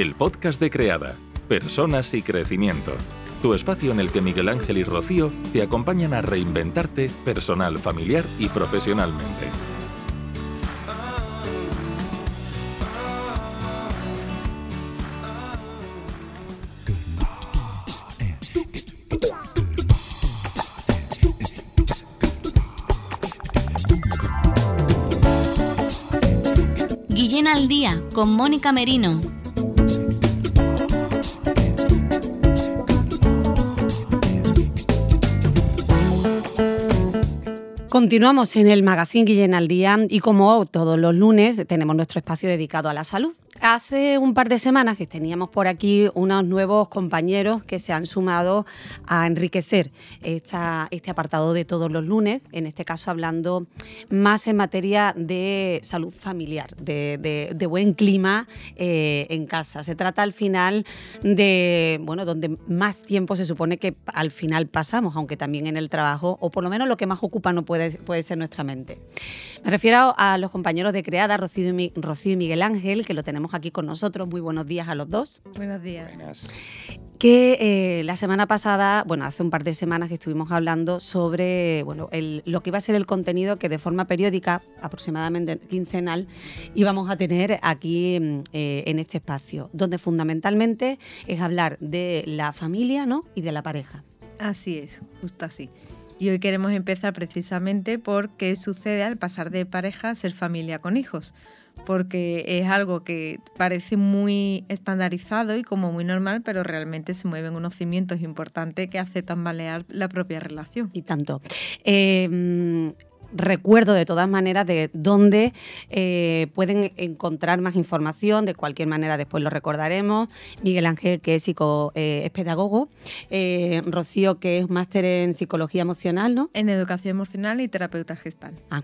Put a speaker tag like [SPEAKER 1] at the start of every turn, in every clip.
[SPEAKER 1] el podcast de Creada, Personas y Crecimiento. Tu espacio en el que Miguel Ángel y Rocío te acompañan a reinventarte personal, familiar y profesionalmente.
[SPEAKER 2] Guillén al día con Mónica Merino.
[SPEAKER 3] Continuamos en el Magazine Guillén al Día y como todos los lunes tenemos nuestro espacio dedicado a la salud. Hace un par de semanas que teníamos por aquí unos nuevos compañeros que se han sumado a enriquecer este apartado de todos los lunes, en este caso hablando más en materia de salud familiar, de, buen clima eh, en casa. Se trata al final de, bueno, donde más tiempo se supone que al final pasamos, aunque también en el trabajo, o por lo menos lo que más ocupa no puede, puede ser nuestra mente. Me refiero a los compañeros de Creada, Rocío y, Rocío y Miguel Ángel, que lo tenemos aquí con nosotros. Muy buenos días a los dos.
[SPEAKER 4] Buenos días.
[SPEAKER 3] Que eh, la semana pasada, bueno, hace un par de semanas que estuvimos hablando sobre bueno, lo que iba a ser el contenido que de forma periódica, aproximadamente quincenal, íbamos a tener aquí mm, eh, en este espacio, donde fundamentalmente es hablar de la familia ¿no? y de la pareja.
[SPEAKER 4] Así es, justo así. Y hoy queremos empezar precisamente por qué sucede al pasar de pareja a ser familia con hijos porque es algo que parece muy estandarizado y como muy normal, pero realmente se mueven unos cimientos importantes que hace tambalear la propia relación.
[SPEAKER 3] Y tanto. Eh, recuerdo de todas maneras de dónde eh, pueden encontrar más información, de cualquier manera después lo recordaremos. Miguel Ángel, que es, psico, eh, es pedagogo, eh, Rocío, que es máster en psicología emocional, ¿no?
[SPEAKER 4] En educación emocional y terapeuta gestal.
[SPEAKER 3] Ah,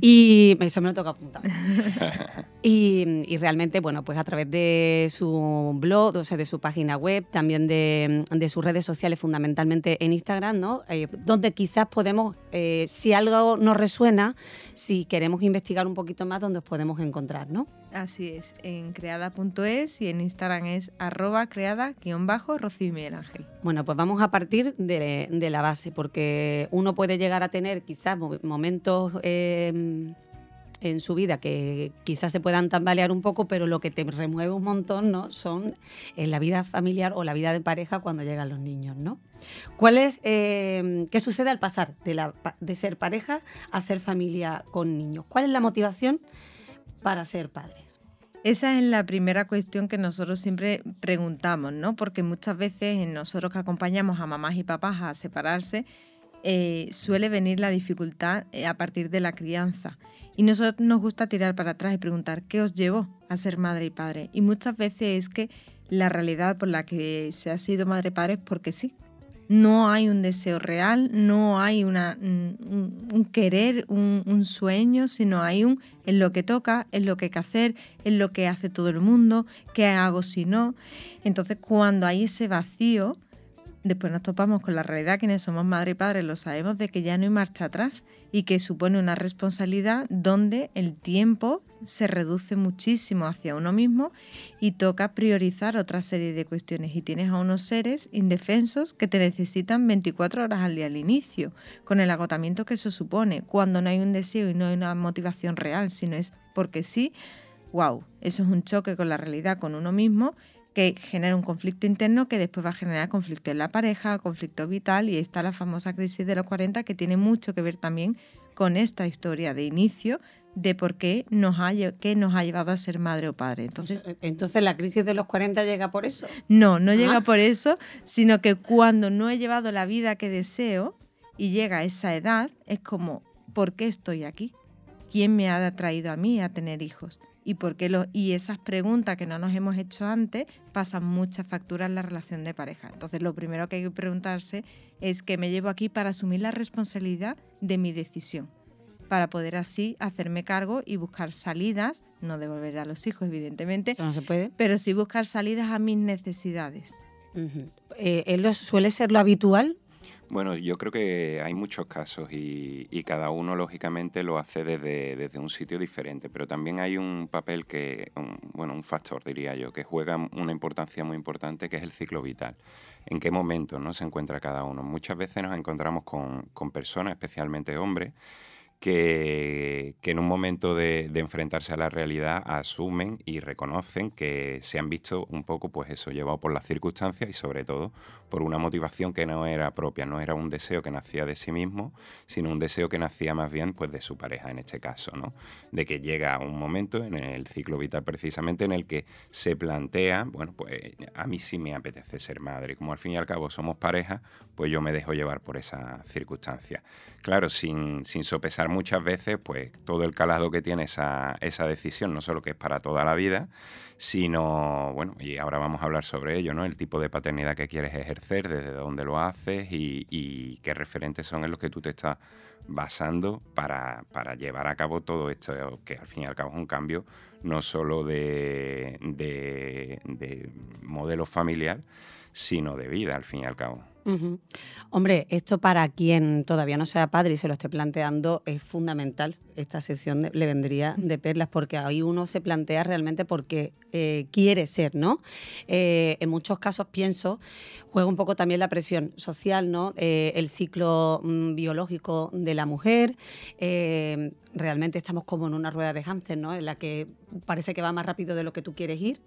[SPEAKER 3] y eso me lo toca apuntar. y, realmente, bueno, pues a través de su blog, o sea, de su página web, también de, de sus redes sociales, fundamentalmente en Instagram, ¿no? donde quizás podemos, si algo nos resuena, si queremos investigar un poquito más, donde os podemos encontrar, ¿no?
[SPEAKER 4] Así es, en creada.es y en Instagram es arroba creada-rocío Miguel Ángel.
[SPEAKER 3] Bueno, pues vamos a partir de, la base, porque uno puede llegar a tener quizás momentos... Eh, en su vida que quizás se puedan tambalear un poco, pero lo que te remueve un montón ¿no? son en la vida familiar o la vida de pareja cuando llegan los niños. ¿no? ¿Cuál es, eh, ¿Qué sucede al pasar de, la, de ser pareja a ser familia con niños? ¿Cuál es la motivación para ser padre?
[SPEAKER 4] Esa es la primera cuestión que nosotros siempre preguntamos, ¿no? Porque muchas veces nosotros que acompañamos a mamás y papás a separarse, eh, suele venir la dificultad eh, a partir de la crianza. Y nosotros nos gusta tirar para atrás y preguntar, ¿qué os llevó a ser madre y padre? Y muchas veces es que la realidad por la que se ha sido madre y padre es porque sí. No hay un deseo real, no hay una, un, querer, un, sueño, sino hay un en lo que toca, en lo que hay que hacer, en lo que hace todo el mundo, qué hago si no. Entonces cuando hay ese vacío, después nos topamos con la realidad, quienes somos madre y padre lo sabemos, de que ya no hay marcha atrás y que supone una responsabilidad donde el tiempo se reduce muchísimo hacia uno mismo y toca priorizar otra serie de cuestiones. Y tienes a unos seres indefensos que te necesitan 24 horas al día al inicio, con el agotamiento que eso supone, cuando no hay un deseo y no hay una motivación real, sino es porque sí, wow, eso es un choque con la realidad, con uno mismo que genera un conflicto interno que después va a generar conflicto en la pareja, conflicto vital y está la famosa crisis de los 40 que tiene mucho que ver también con esta historia de inicio de por qué nos ha, qué nos ha llevado a ser madre o padre.
[SPEAKER 3] Entonces, Entonces, ¿la crisis de los 40 llega por eso?
[SPEAKER 4] No, no llega por eso, sino que cuando no he llevado la vida que deseo y llega a esa edad, es como, ¿por qué estoy aquí? ¿Quién me ha traído a mí a tener hijos? Y por qué lo, y esas preguntas que no nos hemos hecho antes pasan muchas facturas en la relación de pareja. Entonces, lo primero que hay que preguntarse es que me llevo aquí para asumir la responsabilidad de mi decisión, para poder así hacerme cargo y buscar salidas, no devolver a los hijos, evidentemente,
[SPEAKER 3] no se puede.
[SPEAKER 4] pero sí buscar salidas a mis necesidades.
[SPEAKER 3] Eh, ¿Suele ser lo habitual
[SPEAKER 5] Bueno, yo creo que hay muchos casos y, cada uno lógicamente lo hace desde, desde, un sitio diferente, pero también hay un papel que, bueno, un factor diría yo, que juega una importancia muy importante que es el ciclo vital. ¿En qué momento ¿no? se encuentra cada uno? Muchas veces nos encontramos con, con personas, especialmente hombres, que, en un momento de, enfrentarse a la realidad asumen y reconocen que se han visto un poco, pues eso, llevado por las circunstancias y sobre todo por una motivación que no era propia, no era un deseo que nacía de sí mismo, sino un deseo que nacía más bien pues de su pareja en este caso, ¿no? De que llega un momento en el ciclo vital precisamente en el que se plantea, bueno, pues a mí sí me apetece ser madre, como al fin y al cabo somos pareja, pues yo me dejo llevar por esa circunstancia. Claro, sin, sin sopesar muchas veces pues todo el calado que tiene esa, esa decisión, no solo que es para toda la vida, sino, bueno, y ahora vamos a hablar sobre ello, ¿no? El tipo de paternidad que quieres ejercer, desde dónde lo haces y, qué referentes son en los que tú te estás basando para, para, llevar a cabo todo esto, que al fin y al cabo es un cambio no solo de, de, de modelo familiar, sino de vida, al fin y al cabo.
[SPEAKER 3] Hombre, esto para quien todavía no sea padre y se lo esté planteando es fundamental. Esta sección le vendría de perlas porque ahí uno se plantea realmente porque eh, quiere ser, ¿no? Eh, en muchos casos pienso, juega un poco también la presión social, ¿no? Eh, el ciclo mm, biológico de la mujer. realmente estamos como en una rueda de hámster, ¿no? En la que parece que va más rápido de lo que tú quieres ir.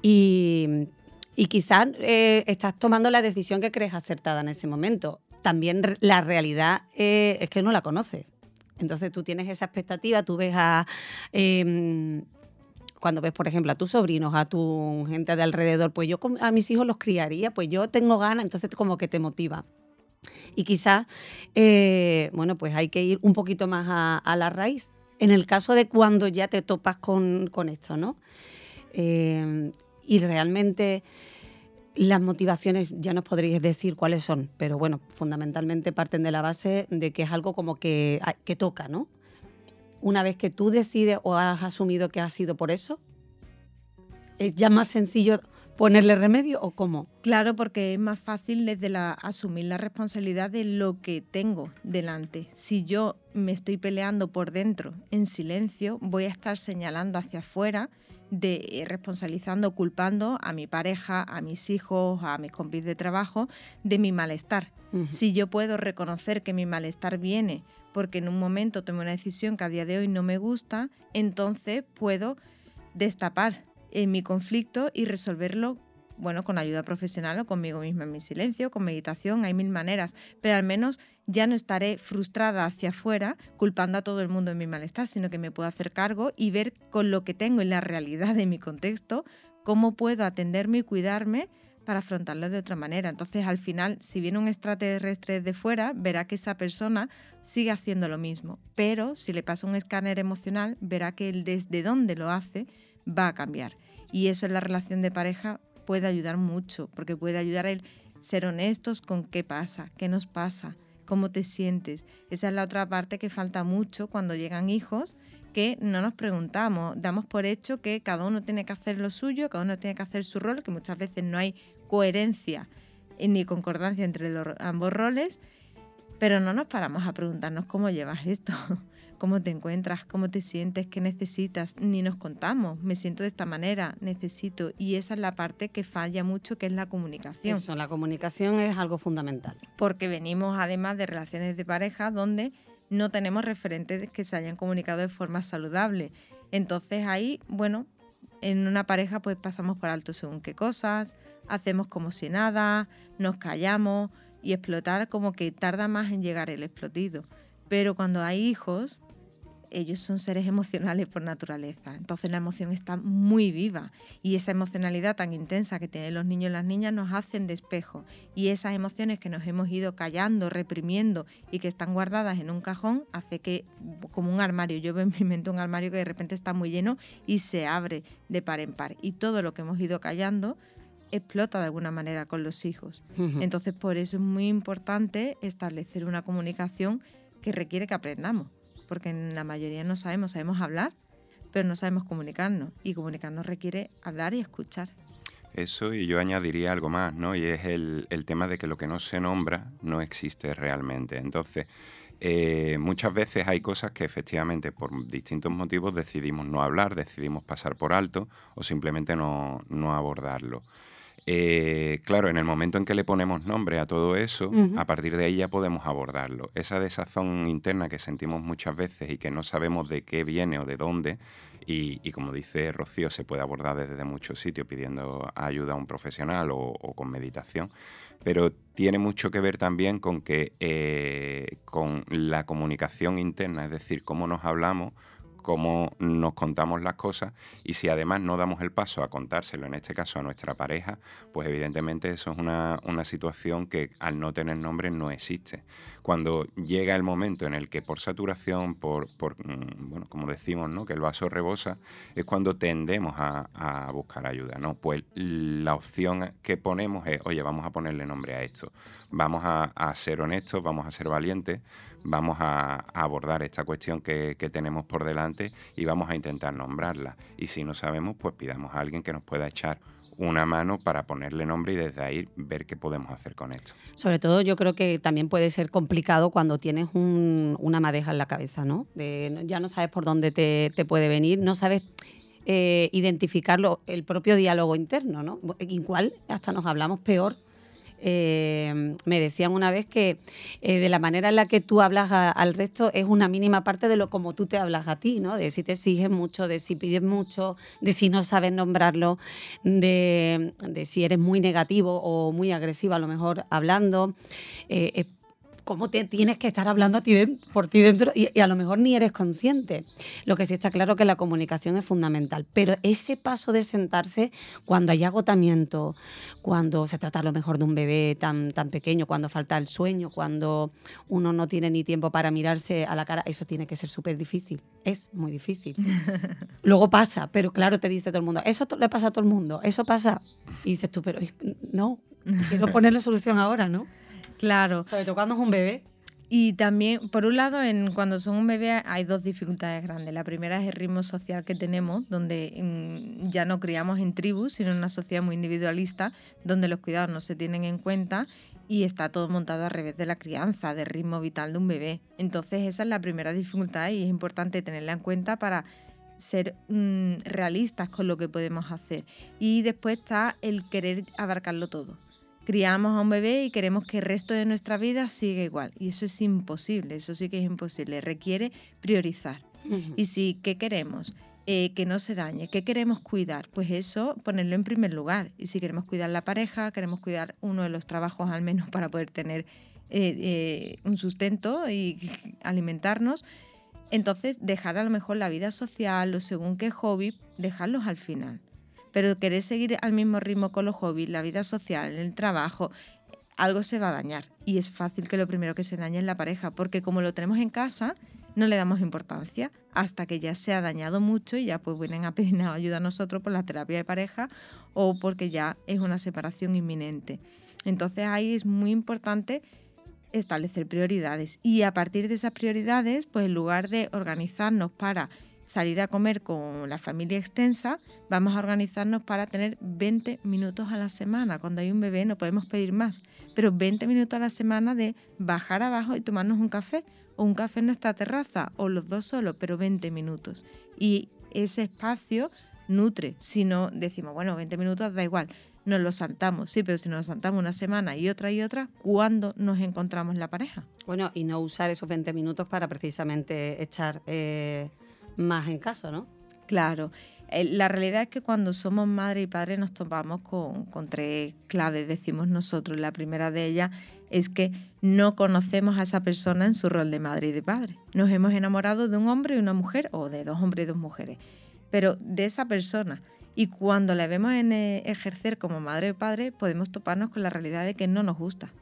[SPEAKER 3] Y y quizás eh, estás tomando la decisión que crees acertada en ese momento. También la realidad eh, es que no la conoces. Entonces tú tienes esa expectativa, tú ves a... Em, cuando ves, por ejemplo, a tus sobrinos, a tu gente de alrededor, pues yo a mis hijos los criaría, pues yo tengo ganas, entonces como que te motiva. Y quizás, eh, bueno, pues hay que ir un poquito más a, la raíz. En el caso de cuando ya te topas con, con esto, ¿no? Em, y realmente las motivaciones ya nos podríais decir cuáles son, pero bueno, fundamentalmente parten de la base de que es algo como que, ah, que toca, ¿no? Una vez que tú decides o has asumido que ha sido por eso, ¿es ya más sencillo ponerle remedio o cómo?
[SPEAKER 4] Claro, porque es más fácil desde la asumir la responsabilidad de lo que tengo delante. Si yo me estoy peleando por dentro en silencio, voy a estar señalando hacia afuera de eh, responsabilizando, culpando a mi pareja, a mis hijos, a mis compis de trabajo de mi malestar. Si yo puedo reconocer que mi malestar viene porque en un momento tomé una decisión que a día de hoy no me gusta, entonces puedo destapar en mi conflicto y resolverlo bueno, con ayuda profesional o conmigo misma en mi silencio, con meditación, hay mil maneras, pero al menos ya no estaré frustrada hacia afuera culpando a todo el mundo de mi malestar, sino que me puedo hacer cargo y ver con lo que tengo en la realidad de mi contexto cómo puedo atenderme y cuidarme para afrontarlo de otra manera. Entonces, al final, si viene un extraterrestre de fuera, verá que esa persona sigue haciendo lo mismo, pero si le pasa un escáner emocional, verá que el desde dónde lo hace va a cambiar. Y eso en la relación de pareja puede ayudar mucho, porque puede ayudar a ser honestos con qué pasa, qué nos pasa, cómo te sientes. Esa es la otra parte que falta mucho cuando llegan hijos, que no nos preguntamos, damos por hecho que cada uno tiene que hacer lo suyo, cada uno tiene que hacer su rol, que muchas veces no hay coherencia ni concordancia entre los, ambos roles, pero no nos paramos a preguntarnos cómo llevas esto cómo te encuentras, cómo te sientes, qué necesitas, ni nos contamos, me siento de esta manera, necesito. Y esa es la parte que falla mucho, que es la comunicación.
[SPEAKER 3] Eso, la comunicación es algo fundamental.
[SPEAKER 4] Porque venimos además de relaciones de pareja donde no tenemos referentes que se hayan comunicado de forma saludable. Entonces ahí, bueno, en una pareja pues pasamos por alto según qué cosas, hacemos como si nada, nos callamos y explotar como que tarda más en llegar el explotido. Pero cuando hay hijos, ellos son seres emocionales por naturaleza. Entonces la emoción está muy viva y esa emocionalidad tan intensa que tienen los niños y las niñas nos hacen despejo. Y esas emociones que nos hemos ido callando, reprimiendo y que están guardadas en un cajón, hace que, como un armario, yo veo en mi mente un armario que de repente está muy lleno y se abre de par en par. Y todo lo que hemos ido callando explota de alguna manera con los hijos. Entonces por eso es muy importante establecer una comunicación que requiere que aprendamos porque en la mayoría no sabemos, sabemos hablar, pero no sabemos comunicarnos y comunicarnos requiere hablar y escuchar.
[SPEAKER 5] Eso y yo añadiría algo más, ¿no? Y es el, tema de que lo que no se nombra no existe realmente. Entonces, eh, muchas veces hay cosas que efectivamente por distintos motivos decidimos no hablar, decidimos pasar por alto o simplemente no, abordarlo. Eh, claro, en el momento en que le ponemos nombre a todo eso, a partir de ahí ya podemos abordarlo. Esa desazón interna que sentimos muchas veces y que no sabemos de qué viene o de dónde, y, como dice Rocío, se puede abordar desde muchos sitios pidiendo ayuda a un profesional o con meditación pero tiene mucho que ver también con que eh, con la comunicación interna, es decir, cómo nos hablamos, cómo nos contamos las cosas y si además no damos el paso a contárselo, en este caso a nuestra pareja, pues evidentemente eso es una, una situación que al no tener nombre no existe. Cuando llega el momento en el que por saturación, por, por mm, bueno, como decimos, ¿no? que el vaso rebosa, es cuando tendemos a, buscar ayuda. ¿no? Pues la opción que ponemos es, oye, vamos a ponerle nombre a esto, vamos a ser honestos, vamos a ser valientes, vamos a, abordar esta cuestión que, tenemos por delante y vamos a intentar nombrarla. Y si no sabemos, pues pidamos a alguien que nos pueda echar una mano para ponerle nombre y desde ahí ver qué podemos hacer con esto.
[SPEAKER 3] Sobre todo yo creo que también puede ser complicado cuando tienes una madeja en la cabeza, ¿no? ya no sabes por dónde te, puede venir, no sabes eh, identificarlo, el propio diálogo interno, ¿no? Igual hasta nos hablamos peor eh, me decían una vez que eh, de la manera en la que tú hablas al resto es una mínima parte de lo como tú te hablas a ti, ¿no? De si te exiges mucho, de si pides mucho, de si no sabes nombrarlo, de, si eres muy negativo o muy agresivo a lo mejor hablando. Eh, cómo te tienes que estar hablando a ti por ti dentro y, a lo mejor ni eres consciente. Lo que sí está claro que la comunicación es fundamental, pero ese paso de sentarse cuando hay agotamiento, cuando se trata a lo mejor de un bebé tan, tan pequeño, cuando falta el sueño, cuando uno no tiene ni tiempo para mirarse a la cara, eso tiene que ser súper difícil. Es muy difícil. Luego pasa, pero claro, te dice todo el mundo, eso le pasa a todo el mundo, eso pasa. Y dices tú, pero no, quiero ponerle solución ahora, ¿no?
[SPEAKER 4] Claro.
[SPEAKER 3] Sobre todo cuando es un bebé.
[SPEAKER 4] Y también, por un lado, en, cuando son un bebé hay dos dificultades grandes. La primera es el ritmo social que tenemos, donde mm, ya no criamos en tribus, sino en una sociedad muy individualista, donde los cuidados no se tienen en cuenta y está todo montado al revés de la crianza, del ritmo vital de un bebé. Entonces esa es la primera dificultad y es importante tenerla en cuenta para ser mm, realistas con lo que podemos hacer. Y después está el querer abarcarlo todo criamos a un bebé y queremos que el resto de nuestra vida siga igual. Y eso es imposible, eso sí que es imposible. Requiere priorizar. Y si, ¿qué queremos? Eh, que no se dañe. ¿Qué queremos cuidar? Pues eso, ponerlo en primer lugar. Y si queremos cuidar la pareja, queremos cuidar uno de los trabajos al menos para poder tener eh, eh, un sustento y alimentarnos, entonces dejar a lo mejor la vida social o según qué hobby, dejarlos al final pero querer seguir al mismo ritmo con los hobbies, la vida social, el trabajo, algo se va a dañar. Y es fácil que lo primero que se dañe es la pareja, porque como lo tenemos en casa, no le damos importancia hasta que ya se ha dañado mucho y ya pues vienen a pedirnos ayuda a nosotros por la terapia de pareja o porque ya es una separación inminente. Entonces ahí es muy importante establecer prioridades y a partir de esas prioridades, pues en lugar de organizarnos para salir a comer con la familia extensa, vamos a organizarnos para tener 20 minutos a la semana. Cuando hay un bebé no podemos pedir más, pero 20 minutos a la semana de bajar abajo y tomarnos un café, o un café en nuestra terraza, o los dos solos, pero 20 minutos. Y ese espacio nutre. Si no decimos, bueno, 20 minutos da igual, nos lo saltamos, sí, pero si nos lo saltamos una semana y otra y otra, ¿cuándo nos encontramos la pareja?
[SPEAKER 3] Bueno, y no usar esos 20 minutos para precisamente echar... Eh, más en caso, ¿no?
[SPEAKER 4] Claro. La realidad es que cuando somos madre y padre nos topamos con, tres claves, decimos nosotros. La primera de ellas es que no conocemos a esa persona en su rol de madre y de padre. Nos hemos enamorado de un hombre y una mujer, o de dos hombres y dos mujeres, pero de esa persona. Y cuando la vemos en eh, ejercer como madre y padre, podemos toparnos con la realidad de que no nos gusta.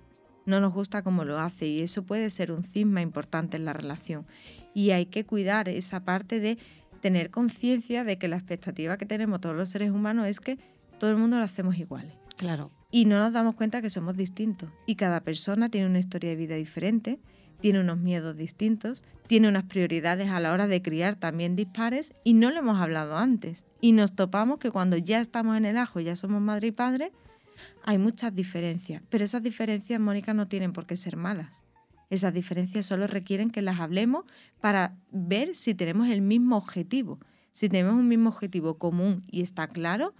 [SPEAKER 4] No nos gusta como lo hace y eso puede ser un cisma importante en la relación y hay que cuidar esa parte de tener conciencia de que la expectativa que tenemos todos los seres humanos es que todo el mundo lo hacemos iguales.
[SPEAKER 3] Claro.
[SPEAKER 4] Y no nos damos cuenta que somos distintos y cada persona tiene una historia de vida diferente, tiene unos miedos distintos, tiene unas prioridades a la hora de criar también dispares y no lo hemos hablado antes. Y nos topamos que cuando ya estamos en el ajo, ya somos madre y padre, hay muchas diferencias. Pero esas diferencias, Mónica, no tienen por qué ser malas. Esas diferencias solo requieren que las hablemos para ver si tenemos el mismo objetivo. Si tenemos un mismo objetivo común y está claro,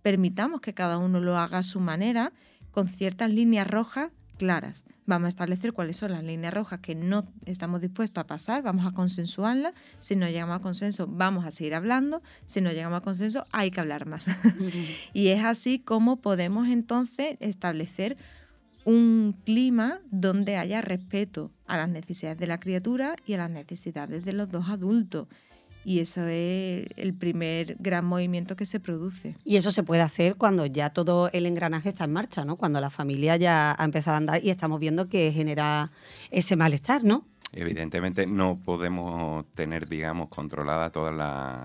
[SPEAKER 4] permitamos que cada uno lo haga a su manera, con ciertas líneas rojas claras. Vamos a establecer cuáles son las líneas rojas que no estamos dispuestos a pasar, vamos a consensuarlas. Si no llegamos a consenso, vamos a seguir hablando. Si no llegamos a consenso, hay que hablar más. y es así como podemos entonces establecer un clima donde haya respeto a las necesidades de la criatura y a las necesidades de los dos adultos. Y eso es el primer gran movimiento que se produce.
[SPEAKER 3] Y eso se puede hacer cuando ya todo el engranaje está en marcha, ¿no? Cuando la familia ya ha empezado a andar y estamos viendo que genera ese malestar, ¿no?
[SPEAKER 5] Evidentemente no podemos tener, digamos, controlada todas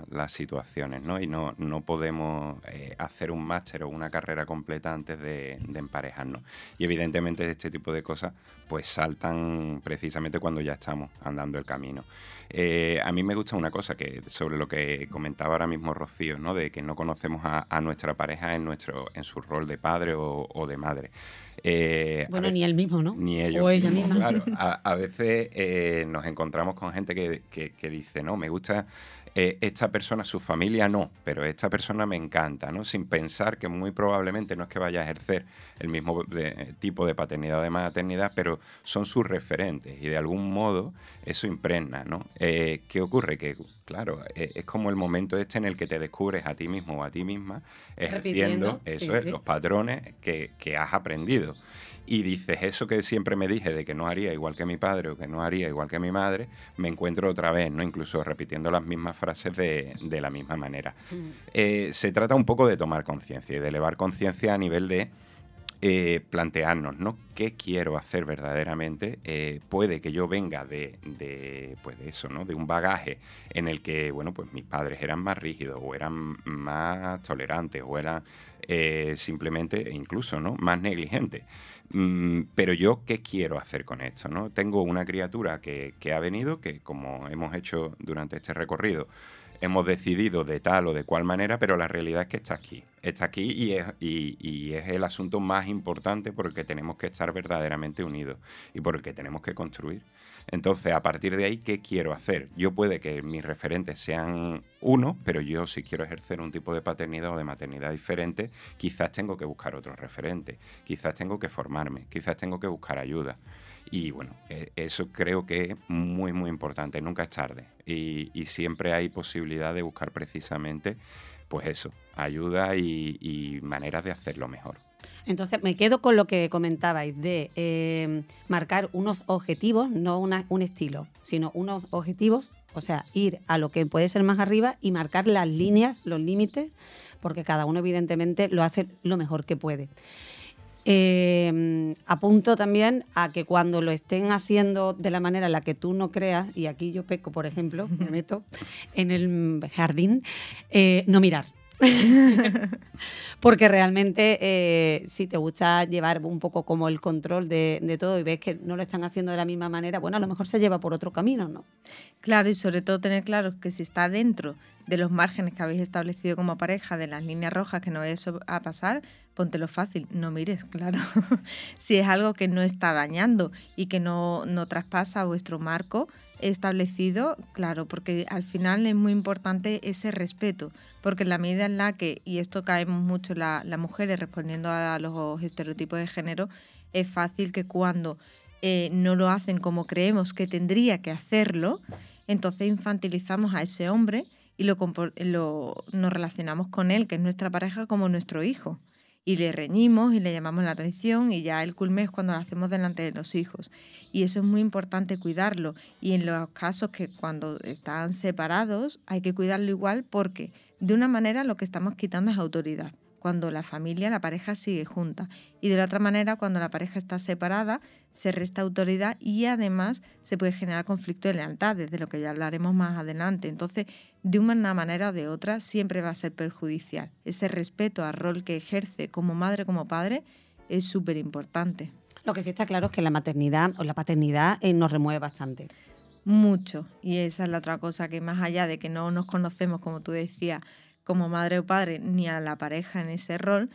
[SPEAKER 5] las situaciones, ¿no? Y no, no podemos eh, hacer un máster o una carrera completa antes de, emparejarnos. Y evidentemente este tipo de cosas pues saltan precisamente cuando ya estamos andando el camino. Eh, a mí me gusta una cosa que sobre lo que comentaba ahora mismo Rocío, ¿no? De que no conocemos a, nuestra pareja en, nuestro, en su rol de padre o, o de madre.
[SPEAKER 3] Eh, bueno, ni él mismo, ¿no?
[SPEAKER 5] Ni ellos.
[SPEAKER 3] O ella misma.
[SPEAKER 5] Claro, a, veces eh, nos encontramos con gente que, que, dice, no, me gusta eh, esta persona, su familia no, pero esta persona me encanta, ¿no? Sin pensar que muy probablemente no es que vaya a ejercer el mismo tipo de paternidad o de maternidad, pero son sus referentes y de algún modo eso impregna, ¿no? ¿Qué ocurre? Que, claro, es como el momento este en el que te descubres a ti mismo o a ti misma ejerciendo, eso es, los patrones que, que has aprendido y dices eso que siempre me dije de que no haría igual que mi padre o que no haría igual que mi madre, me encuentro otra vez, ¿no? Incluso repitiendo las mismas frases de, de la misma manera. Mm. Eh, se trata un poco de tomar conciencia y de elevar conciencia a nivel de eh, plantearnos, ¿no? ¿Qué quiero hacer verdaderamente? Eh, puede que yo venga de, de, pues de eso, ¿no? De un bagaje en el que, bueno, pues mis padres eran más rígidos o eran más tolerantes o eran simplemente, incluso, ¿no? Más negligentes. Mm, pero yo, ¿qué quiero hacer con esto? ¿no? Tengo una criatura que, ha venido, que como hemos hecho durante este recorrido, hemos decidido de tal o de cual manera, pero la realidad es que está aquí. Está aquí y es, y, es el asunto más importante porque tenemos que estar verdaderamente unidos y porque tenemos que construir. Entonces, a partir de ahí, ¿qué quiero hacer? Yo puede que mis referentes sean uno, pero yo si quiero ejercer un tipo de paternidad o de maternidad diferente, quizás tengo que buscar otro referente, quizás tengo que formarme, quizás tengo que buscar ayuda. Y bueno, e, eso creo que es muy, muy importante, nunca es tarde. Y, siempre hay posibilidad de buscar precisamente, pues eso, ayuda y maneras de hacerlo mejor.
[SPEAKER 3] Entonces me quedo con lo que comentabais de eh, marcar unos objetivos, no un estilo, sino unos objetivos, o sea, ir a lo que puede ser más arriba y marcar las líneas, los límites, porque cada uno evidentemente lo hace lo mejor que puede. Eh, apunto también a que cuando lo estén haciendo de la manera en la que tú no creas, y aquí yo peco, por ejemplo, me meto en el jardín, eh, no mirar. Porque realmente eh, si te gusta llevar un poco como el control de, todo y ves que no lo están haciendo de la misma manera, bueno, a lo mejor se lleva por otro camino, ¿no?
[SPEAKER 4] Claro, y sobre todo tener claro que si está dentro de los márgenes que habéis establecido como pareja, de las líneas rojas que no vais a pasar, póntelo fácil, no mires, claro. si es algo que no está dañando y que no, no traspasa vuestro marco establecido, claro, porque al final es muy importante ese respeto, porque en la medida en la que, y esto caemos mucho las mujeres respondiendo a los estereotipos de género, es fácil que cuando eh, no lo hacen como creemos que tendría que hacerlo, entonces infantilizamos a ese hombre y lo, lo, nos relacionamos con él, que es nuestra pareja, como nuestro hijo. Y le reñimos y le llamamos la atención y ya el culme es cuando lo hacemos delante de los hijos. Y eso es muy importante cuidarlo. Y en los casos que cuando están separados hay que cuidarlo igual porque de una manera lo que estamos quitando es autoridad cuando la familia, la pareja sigue junta. Y de la otra manera, cuando la pareja está separada, se resta autoridad y además se puede generar conflicto de lealtades, de lo que ya hablaremos más adelante. Entonces, de una manera o de otra, siempre va a ser perjudicial. Ese respeto al rol que ejerce como madre, como padre, es súper importante.
[SPEAKER 3] Lo que sí está claro es que la maternidad o la paternidad eh, nos remueve bastante.
[SPEAKER 4] Mucho. Y esa es la otra cosa, que más allá de que no nos conocemos, como tú decías, como madre o padre, ni a la pareja en ese rol,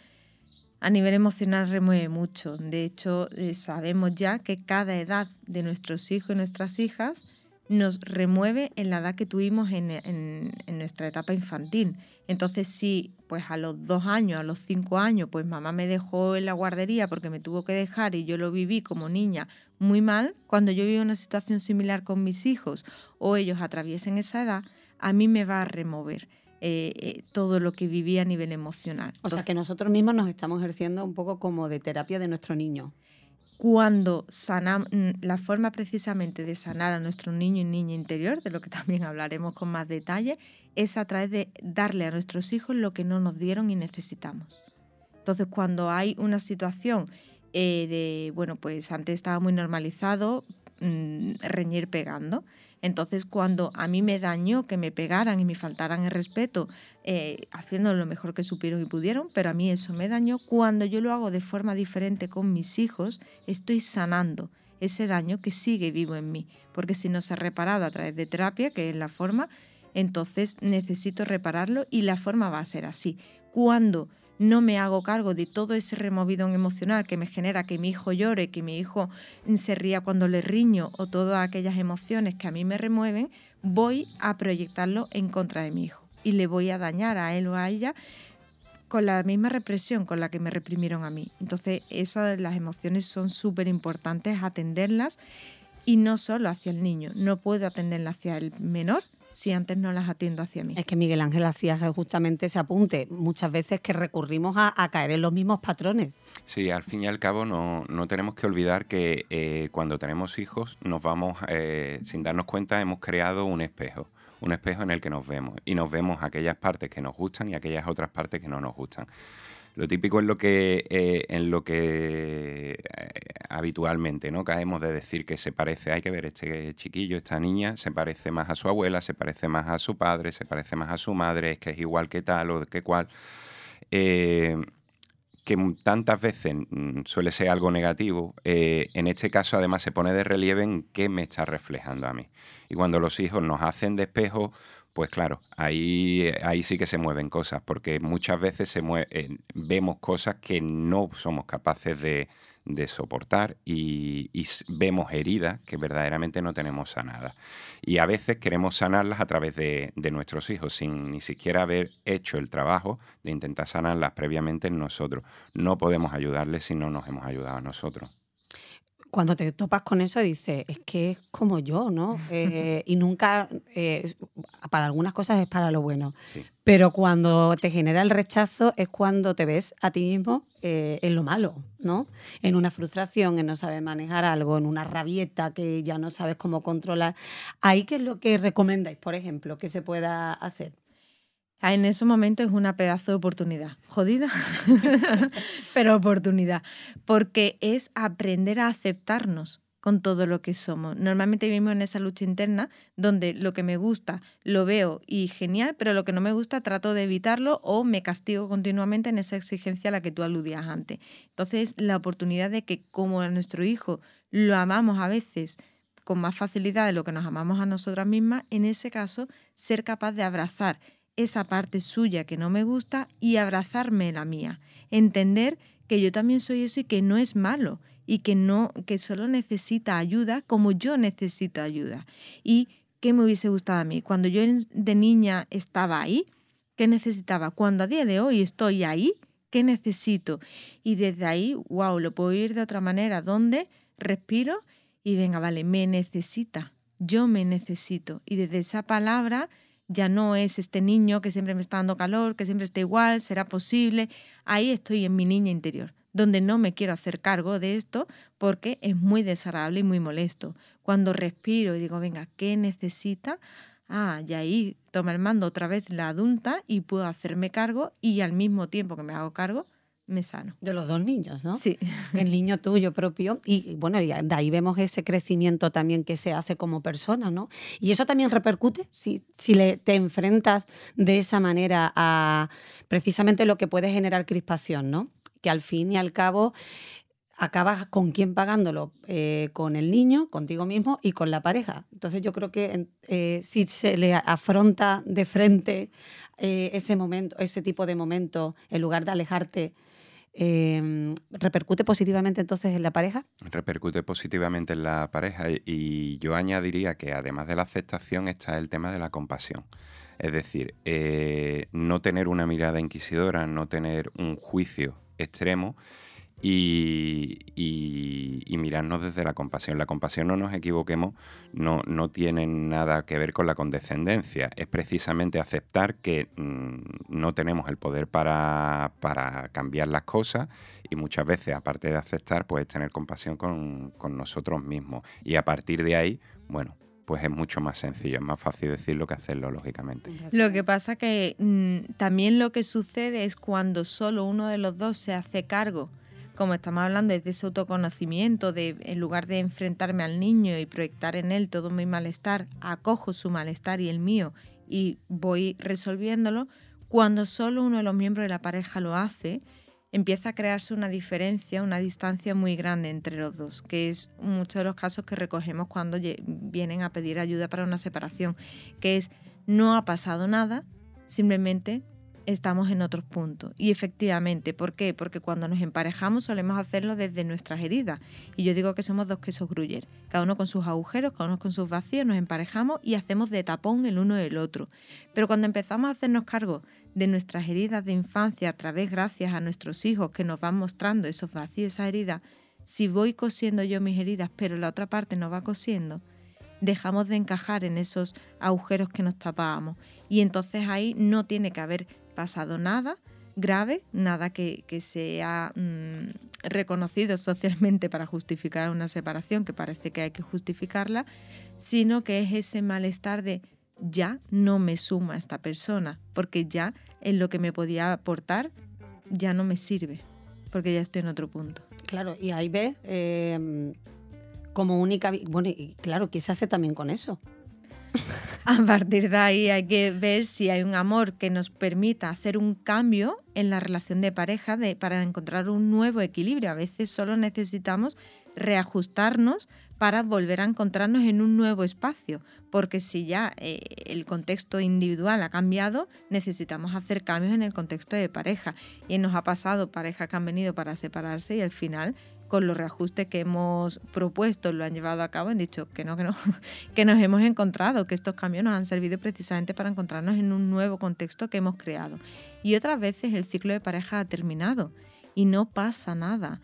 [SPEAKER 4] a nivel emocional remueve mucho. De hecho, eh, sabemos ya que cada edad de nuestros hijos y nuestras hijas nos remueve en la edad que tuvimos en, nuestra etapa infantil. Entonces, si pues a los dos años, a los cinco años, pues mamá me dejó en la guardería porque me tuvo que dejar y yo lo viví como niña muy mal, cuando yo vivo una situación similar con mis hijos o ellos atraviesen esa edad, a mí me va a remover. Eh, eh, todo lo que viví a nivel emocional.
[SPEAKER 3] O sea que nosotros mismos nos estamos ejerciendo un poco como de terapia de nuestro niño
[SPEAKER 4] cuando sanamos, mm, la forma precisamente de sanar a nuestro niño y niña interior, de lo que también hablaremos con más detalle, es a través de darle a nuestros hijos lo que no nos dieron y necesitamos. Entonces, cuando hay una situación eh, de, bueno, pues antes estaba muy normalizado mm, reñir pegando, entonces, cuando a mí me dañó que me pegaran y me faltaran el respeto, eh, haciendo lo mejor que supieron y pudieron, pero a mí eso me dañó, cuando yo lo hago de forma diferente con mis hijos, estoy sanando ese daño que sigue vivo en mí. Porque si no se ha reparado a través de terapia, que es la forma, entonces necesito repararlo y la forma va a ser así. Cuando no me hago cargo de todo ese removidón emocional que me genera que mi hijo llore, que mi hijo se ría cuando le riño o todas aquellas emociones que a mí me remueven, voy a proyectarlo en contra de mi hijo y le voy a dañar a él o a ella con la misma represión con la que me reprimieron a mí. Entonces, esas las emociones son súper importantes atenderlas y no solo hacia el niño, no puedo atenderlas hacia el menor, si antes no las atiendo hacia mí.
[SPEAKER 3] Es que Miguel Ángel hacía justamente ese apunte, muchas veces que recurrimos a, caer en los mismos patrones.
[SPEAKER 5] Sí, al fin y al cabo no, tenemos que olvidar que eh, cuando tenemos hijos nos vamos, eh, sin darnos cuenta, hemos creado un espejo un espejo en el que nos vemos y nos vemos aquellas partes que nos gustan y aquellas otras partes que no nos gustan. Lo típico es lo que, eh, en lo que eh, habitualmente no caemos de decir que se parece, hay que ver, este chiquillo, esta niña, se parece más a su abuela, se parece más a su padre, se parece más a su madre, es que es igual que tal o que cual. Eh, que tantas veces mm, suele ser algo negativo, en este caso además se pone de relieve en qué me está reflejando a mí. Y cuando los hijos nos hacen de espejo, pues claro, ahí, ahí sí que se mueven cosas, porque muchas veces se eh, vemos cosas que no somos capaces de, soportar y, vemos heridas que verdaderamente no tenemos sanadas. Y a veces queremos sanarlas a través de, de, nuestros hijos, sin ni siquiera haber hecho el trabajo de intentar sanarlas previamente en nosotros. No podemos ayudarles si no nos hemos ayudado a nosotros
[SPEAKER 3] cuando te topas con eso dices, es que es como yo, ¿no? Eh, y nunca, eh, para algunas cosas es para lo bueno, pero cuando te genera el rechazo es cuando te ves a ti mismo eh, en lo malo, ¿no? En una frustración, en no saber manejar algo, en una rabieta que ya no sabes cómo controlar. ¿Ahí qué es lo que recomendáis, por ejemplo, que se pueda hacer?
[SPEAKER 4] Ah, en ese momento es una pedazo de oportunidad. Jodida, pero oportunidad. Porque es aprender a aceptarnos con todo lo que somos. Normalmente vivimos en esa lucha interna donde lo que me gusta lo veo y genial, pero lo que no me gusta trato de evitarlo o me castigo continuamente en esa exigencia a la que tú aludías antes. Entonces, la oportunidad de que como a nuestro hijo lo amamos a veces con más facilidad de lo que nos amamos a nosotras mismas, en ese caso, ser capaz de abrazar esa parte suya que no me gusta y abrazarme la mía. Entender que yo también soy eso y que no es malo y que no que solo necesita ayuda como yo necesito ayuda. Y qué me hubiese gustado a mí cuando yo de niña estaba ahí, qué necesitaba, cuando a día de hoy estoy ahí, qué necesito. Y desde ahí, wow, lo puedo ir de otra manera, donde respiro y venga, vale, me necesita, yo me necesito. Y desde esa palabra ya no es este niño que siempre me está dando calor, que siempre está igual, será posible. Ahí estoy en mi niña interior, donde no me quiero hacer cargo de esto porque es muy desagradable y muy molesto. Cuando respiro y digo, venga, ¿qué necesita? Ah, y ahí toma el mando otra vez la adulta y puedo hacerme cargo y al mismo tiempo que me hago cargo, me sano.
[SPEAKER 3] De los dos niños, ¿no?
[SPEAKER 4] Sí.
[SPEAKER 3] El niño tuyo propio. Y bueno, de ahí vemos ese crecimiento también que se hace como persona, ¿no? Y eso también repercute si, si le, te enfrentas de esa manera a precisamente lo que puede generar crispación, ¿no? Que al fin y al cabo acabas con quién pagándolo, eh, con el niño, contigo mismo y con la pareja. Entonces yo creo que eh, si se le afronta de frente eh, ese momento, ese tipo de momento, en lugar de alejarte, ¿repercute positivamente entonces en la pareja?
[SPEAKER 5] Repercute positivamente en la pareja y yo añadiría que además de la aceptación está el tema de la compasión. Es decir, no tener una mirada inquisidora, no tener un juicio extremo, y, mirarnos desde la compasión. La compasión, no nos equivoquemos, no, no tiene nada que ver con la condescendencia. Es precisamente aceptar que mm, no tenemos el poder para, cambiar las cosas y muchas veces, aparte de aceptar, pues tener compasión con, nosotros mismos. Y a partir de ahí, bueno, pues es mucho más sencillo, es más fácil decirlo que hacerlo, lógicamente.
[SPEAKER 4] Lo que pasa que mm, también lo que sucede es cuando solo uno de los dos se hace cargo como estamos hablando, de ese autoconocimiento, de en lugar de enfrentarme al niño y proyectar en él todo mi malestar, acojo su malestar y el mío y voy resolviéndolo, cuando solo uno de los miembros de la pareja lo hace, empieza a crearse una diferencia, una distancia muy grande entre los dos, que es muchos de los casos que recogemos cuando vienen a pedir ayuda para una separación, que es no ha pasado nada, simplemente estamos en otros puntos. Y efectivamente, ¿por qué? Porque cuando nos emparejamos solemos hacerlo desde nuestras heridas. Y yo digo que somos dos quesos gruyer, cada uno con sus agujeros, cada uno con sus vacíos, nos emparejamos y hacemos de tapón el uno del otro. Pero cuando empezamos a hacernos cargo de nuestras heridas de infancia a través, gracias a nuestros hijos que nos van mostrando esos vacíos, esa herida, si voy cosiendo yo mis heridas, pero la otra parte no va cosiendo, dejamos de encajar en esos agujeros que nos tapábamos. Y entonces ahí no tiene que haber pasado nada grave, nada que, sea mm, reconocido socialmente para justificar una separación, que parece que hay que justificarla, sino que es ese malestar de ya no me suma esta persona, porque ya en lo que me podía aportar ya no me sirve, porque ya estoy en otro punto.
[SPEAKER 3] Claro, y ahí ves em, como única... Bueno, y claro, ¿qué se hace también con eso?
[SPEAKER 4] A partir de ahí hay que ver si hay un amor que nos permita hacer un cambio en la relación de pareja de, para encontrar un nuevo equilibrio. A veces solo necesitamos reajustarnos para volver a encontrarnos en un nuevo espacio, porque si ya eh, el contexto individual ha cambiado, necesitamos hacer cambios en el contexto de pareja. Y nos ha pasado parejas que han venido para separarse y al final con los reajustes que hemos propuesto, lo han llevado a cabo, han dicho que no, que no, que nos hemos encontrado, que estos cambios nos han servido precisamente para encontrarnos en un nuevo contexto que hemos creado. Y otras veces el ciclo de pareja ha terminado y no pasa nada.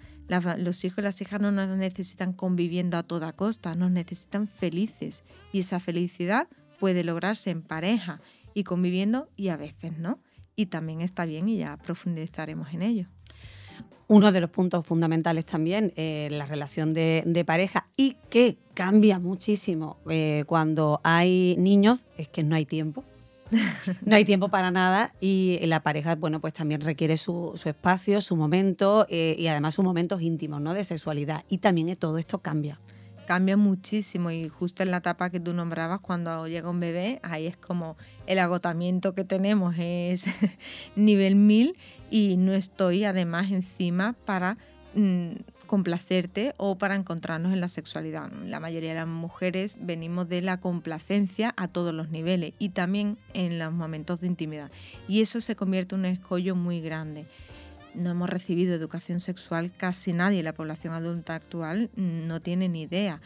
[SPEAKER 4] los hijos y las hijas no nos necesitan conviviendo a toda costa, nos necesitan felices y esa felicidad puede lograrse en pareja y conviviendo y a veces no. Y también está bien y ya profundizaremos en ello
[SPEAKER 3] uno de los puntos fundamentales también eh, la relación de, pareja y que cambia muchísimo eh, cuando hay niños es que no hay tiempo. no hay tiempo para nada y la pareja, bueno, pues también requiere su, espacio, su momento eh, y además sus momentos íntimos, ¿no? De sexualidad. Y también todo esto cambia
[SPEAKER 4] cambia muchísimo y justo en la etapa que tú nombrabas, cuando llega un bebé, ahí es como el agotamiento que tenemos es nivel 1000 y no estoy además encima para mm, complacerte o para encontrarnos en la sexualidad. La mayoría de las mujeres venimos de la complacencia a todos los niveles y también en los momentos de intimidad. Y eso se convierte en un escollo muy grande no hemos recibido educación sexual casi nadie. La población adulta actual no tiene ni idea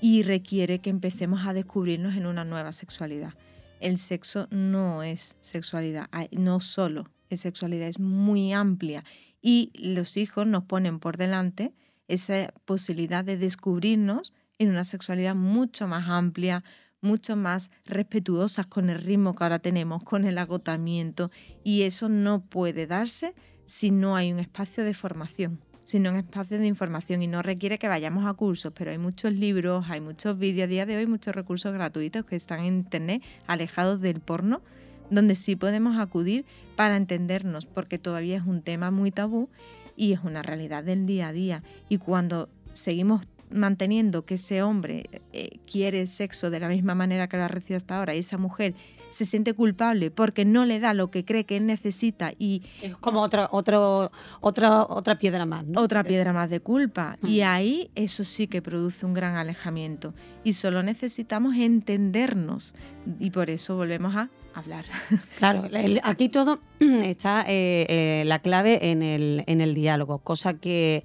[SPEAKER 4] y requiere que empecemos a descubrirnos en una nueva sexualidad. El sexo no es sexualidad, no solo es sexualidad, es muy amplia y los hijos nos ponen por delante esa posibilidad de descubrirnos en una sexualidad mucho más amplia, mucho más respetuosa con el ritmo que ahora tenemos, con el agotamiento y eso no puede darse si no hay un espacio de formación, sino un espacio de información y no requiere que vayamos a cursos, pero hay muchos libros, hay muchos vídeos, a día de hoy muchos recursos gratuitos que están en Internet alejados del porno, donde sí podemos acudir para entendernos, porque todavía es un tema muy tabú y es una realidad del día a día. Y cuando seguimos manteniendo que ese hombre eh, quiere sexo de la misma manera que lo ha recibido hasta ahora y esa mujer se siente culpable porque no le da lo que cree que necesita y...
[SPEAKER 3] Es como otra, otra, otra piedra más, ¿no?
[SPEAKER 4] Otra piedra más de culpa. Y ahí eso sí que produce un gran alejamiento. Y solo necesitamos entendernos. Y por eso volvemos a hablar.
[SPEAKER 3] Claro, aquí todo está eh, eh, la clave en el, en el diálogo, cosa que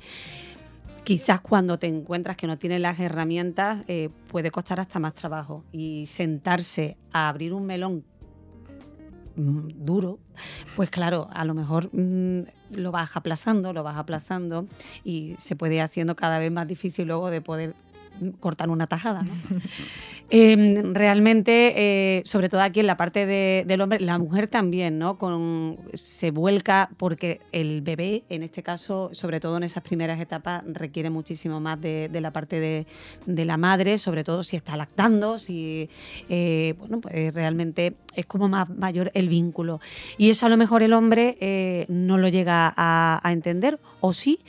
[SPEAKER 3] quizás cuando te encuentras que no tienes las herramientas eh, puede costar hasta más trabajo. Y sentarse a abrir un melón mm, duro, pues claro, a lo mejor mm, lo vas aplazando, lo vas aplazando y se puede ir haciendo cada vez más difícil luego de poder cortar una tajada. ¿no? Em, realmente, eh, sobre todo aquí en la parte del hombre, la mujer también, ¿no? Se vuelca porque el bebé, en este caso, sobre todo en esas primeras etapas, requiere muchísimo más de, la parte de, la madre, sobre todo si está lactando, si, eh, bueno, pues realmente es como más mayor el vínculo. Y eso a lo mejor el hombre eh, no lo llega a, entender, o sí,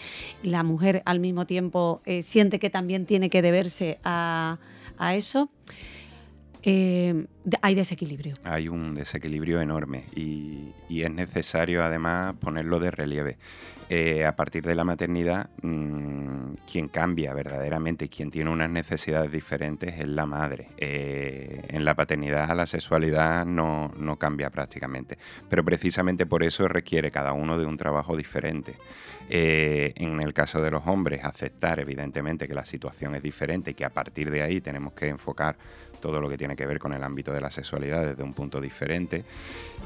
[SPEAKER 3] la mujer al mismo tiempo siente que también tiene que deberse a eso, eh, hay desequilibrio.
[SPEAKER 5] Hay un desequilibrio enorme y, es necesario además ponerlo de relieve. Eh, a partir de la maternidad, mm, quien cambia verdaderamente, quien tiene unas necesidades diferentes es la madre. Eh, en la paternidad la sexualidad no, no cambia prácticamente, pero precisamente por eso requiere cada uno de un trabajo diferente. en el caso de los hombres, aceptar evidentemente que la situación es diferente y que a partir de ahí tenemos que enfocar todo lo que tiene que ver con el ámbito de la sexualidad desde un punto diferente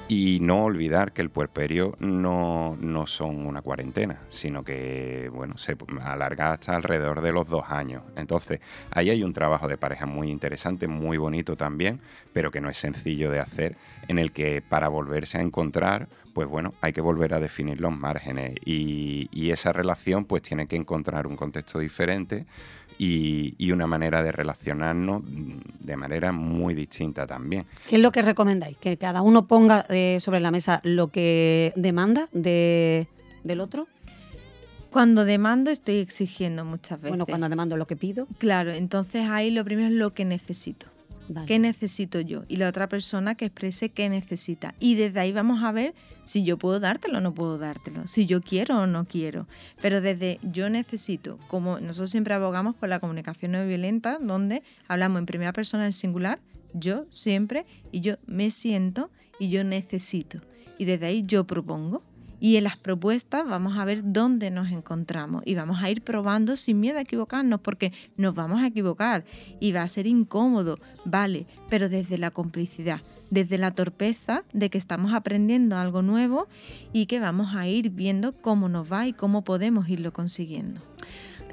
[SPEAKER 5] y no olvidar que el puerperio no, no son una cuarentena, sino que bueno, se alarga hasta alrededor de los dos años. Entonces, ahí hay un trabajo de pareja muy interesante, muy bonito también, pero que no es sencillo de hacer, en el que para volverse a encontrar, pues bueno, hay que volver a definir los márgenes y, y esa relación pues tiene que encontrar un contexto diferente y, una manera de relacionarnos de manera muy distinta también.
[SPEAKER 3] ¿Qué es lo que recomendáis? Que cada uno ponga eh, sobre la mesa lo que demanda de, del otro.
[SPEAKER 4] Cuando demando estoy exigiendo muchas veces.
[SPEAKER 3] Bueno, cuando demando lo que pido.
[SPEAKER 4] Claro, entonces ahí lo primero es lo que necesito. ¿Qué necesito yo? Y la otra persona que exprese qué necesita. Y desde ahí vamos a ver si yo puedo dártelo o no puedo dártelo, si yo quiero o no quiero. Pero desde yo necesito, como nosotros siempre abogamos por la comunicación no violenta, donde hablamos en primera persona en singular, yo siempre, y yo me siento y yo necesito. Y desde ahí yo propongo. Y en las propuestas vamos a ver dónde nos encontramos y vamos a ir probando sin miedo a equivocarnos porque nos vamos a equivocar y va a ser incómodo, vale, pero desde la complicidad, desde la torpeza de que estamos aprendiendo algo nuevo y que vamos a ir viendo cómo nos va y cómo podemos irlo consiguiendo.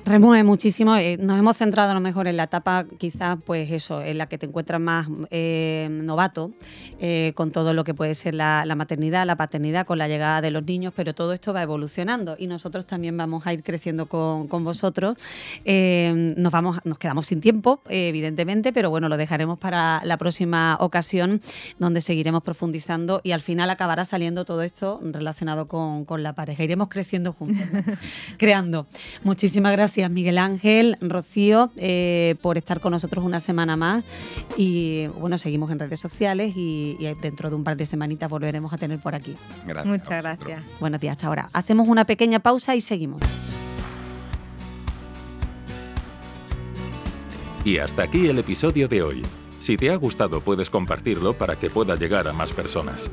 [SPEAKER 3] Remueve muchísimo. Eh, nos hemos centrado a lo mejor en la etapa, quizás, pues eso, en la que te encuentras más eh, novato, eh, con todo lo que puede ser la, maternidad, la paternidad, con la llegada de los niños, pero todo esto va evolucionando y nosotros también vamos a ir creciendo con, vosotros. nos, vamos, nos quedamos sin tiempo, evidentemente, pero bueno, lo dejaremos para la próxima ocasión, donde seguiremos profundizando y al final acabará saliendo todo esto relacionado con, la pareja. Iremos creciendo juntos, creando. Muchísimas gracias Gracias Miguel Ángel, Rocío, eh, por estar con nosotros una semana más. Y bueno, seguimos en redes sociales y, dentro de un par de semanitas volveremos a tener por aquí.
[SPEAKER 4] Muchas gracias.
[SPEAKER 3] Buenos días, hasta ahora. Hacemos una pequeña pausa y seguimos.
[SPEAKER 1] Y hasta aquí el episodio de hoy. Si te ha gustado puedes compartirlo para que pueda llegar a más personas.